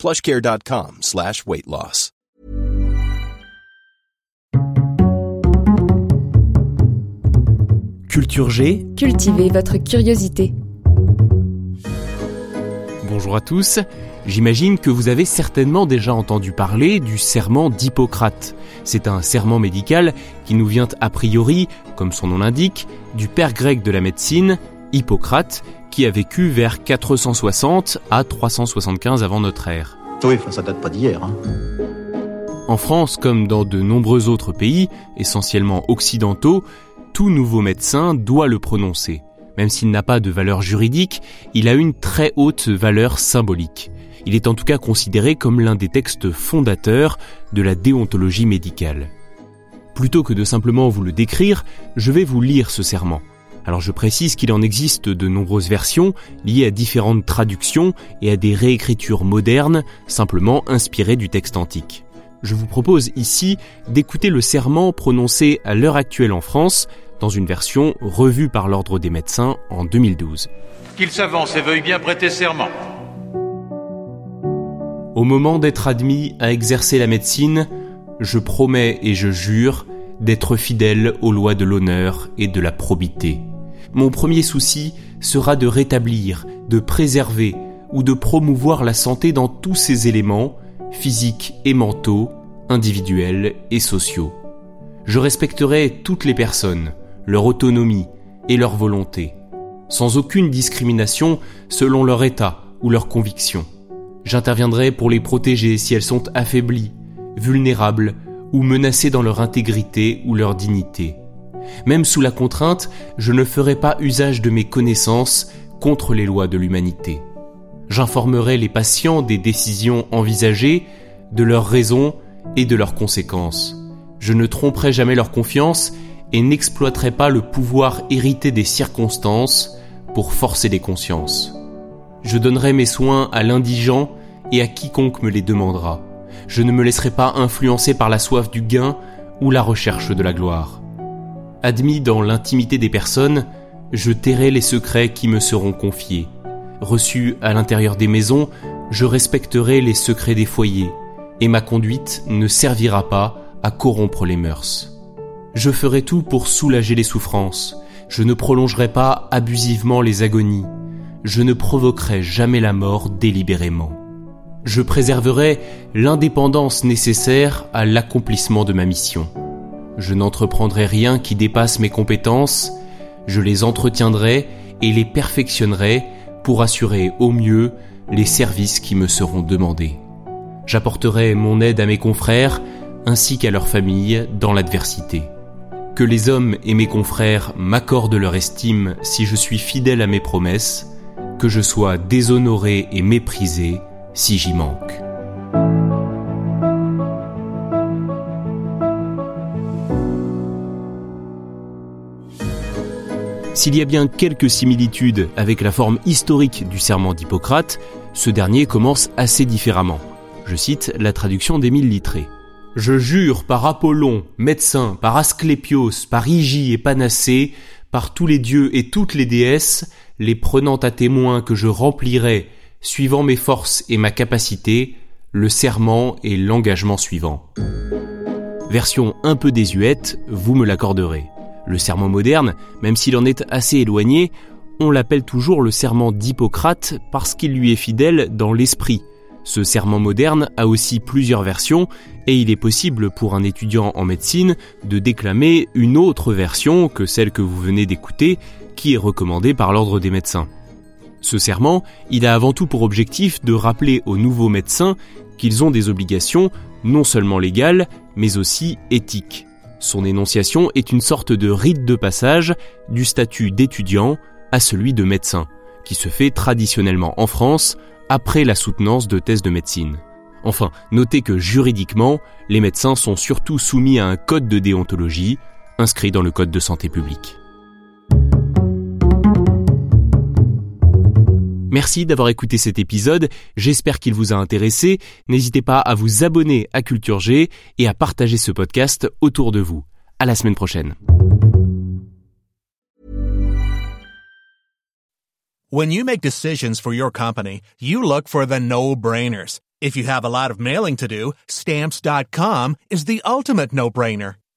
plushcare.com slash weight loss. Culture G. Cultivez votre curiosité. Bonjour à tous. J'imagine que vous avez certainement déjà entendu parler du serment d'Hippocrate. C'est un serment médical qui nous vient a priori, comme son nom l'indique, du père grec de la médecine, Hippocrate, qui a vécu vers 460 à 375 avant notre ère. Oui, enfin, ça date pas d'hier. Hein. En France, comme dans de nombreux autres pays, essentiellement occidentaux, tout nouveau médecin doit le prononcer. Même s'il n'a pas de valeur juridique, il a une très haute valeur symbolique. Il est en tout cas considéré comme l'un des textes fondateurs de la déontologie médicale. Plutôt que de simplement vous le décrire, je vais vous lire ce serment. Alors je précise qu'il en existe de nombreuses versions liées à différentes traductions et à des réécritures modernes simplement inspirées du texte antique. Je vous propose ici d'écouter le serment prononcé à l'heure actuelle en France dans une version revue par l'Ordre des médecins en 2012. Qu'il s'avance et veuille bien prêter serment. Au moment d'être admis à exercer la médecine, je promets et je jure d'être fidèle aux lois de l'honneur et de la probité. Mon premier souci sera de rétablir, de préserver ou de promouvoir la santé dans tous ses éléments, physiques et mentaux, individuels et sociaux. Je respecterai toutes les personnes, leur autonomie et leur volonté, sans aucune discrimination selon leur état ou leur conviction. J'interviendrai pour les protéger si elles sont affaiblies, vulnérables ou menacées dans leur intégrité ou leur dignité. Même sous la contrainte, je ne ferai pas usage de mes connaissances contre les lois de l'humanité. J'informerai les patients des décisions envisagées, de leurs raisons et de leurs conséquences. Je ne tromperai jamais leur confiance et n'exploiterai pas le pouvoir hérité des circonstances pour forcer les consciences. Je donnerai mes soins à l'indigent et à quiconque me les demandera. Je ne me laisserai pas influencer par la soif du gain ou la recherche de la gloire. Admis dans l'intimité des personnes, je tairai les secrets qui me seront confiés. Reçu à l'intérieur des maisons, je respecterai les secrets des foyers, et ma conduite ne servira pas à corrompre les mœurs. Je ferai tout pour soulager les souffrances, je ne prolongerai pas abusivement les agonies, je ne provoquerai jamais la mort délibérément. Je préserverai l'indépendance nécessaire à l'accomplissement de ma mission. Je n'entreprendrai rien qui dépasse mes compétences, je les entretiendrai et les perfectionnerai pour assurer au mieux les services qui me seront demandés. J'apporterai mon aide à mes confrères ainsi qu'à leurs familles dans l'adversité. Que les hommes et mes confrères m'accordent leur estime si je suis fidèle à mes promesses, que je sois déshonoré et méprisé si j'y manque. S'il y a bien quelques similitudes avec la forme historique du serment d'Hippocrate, ce dernier commence assez différemment. Je cite la traduction d'Émile Littré. Je jure par Apollon, médecin, par Asclépios, par Hygie et Panacée, par tous les dieux et toutes les déesses, les prenant à témoin que je remplirai, suivant mes forces et ma capacité, le serment et l'engagement suivant. Version un peu désuète, vous me l'accorderez. Le serment moderne, même s'il en est assez éloigné, on l'appelle toujours le serment d'Hippocrate parce qu'il lui est fidèle dans l'esprit. Ce serment moderne a aussi plusieurs versions et il est possible pour un étudiant en médecine de déclamer une autre version que celle que vous venez d'écouter qui est recommandée par l'ordre des médecins. Ce serment, il a avant tout pour objectif de rappeler aux nouveaux médecins qu'ils ont des obligations non seulement légales, mais aussi éthiques. Son énonciation est une sorte de rite de passage du statut d'étudiant à celui de médecin, qui se fait traditionnellement en France après la soutenance de thèses de médecine. Enfin, notez que juridiquement, les médecins sont surtout soumis à un code de déontologie, inscrit dans le Code de santé publique. Merci d'avoir écouté cet épisode, j'espère qu'il vous a intéressé. N'hésitez pas à vous abonner à Culture G et à partager ce podcast autour de vous. À la semaine prochaine. When you make decisions for your company, you look for the no-brainers. If you have a lot of mailing to do, stamps.com is the ultimate no-brainer.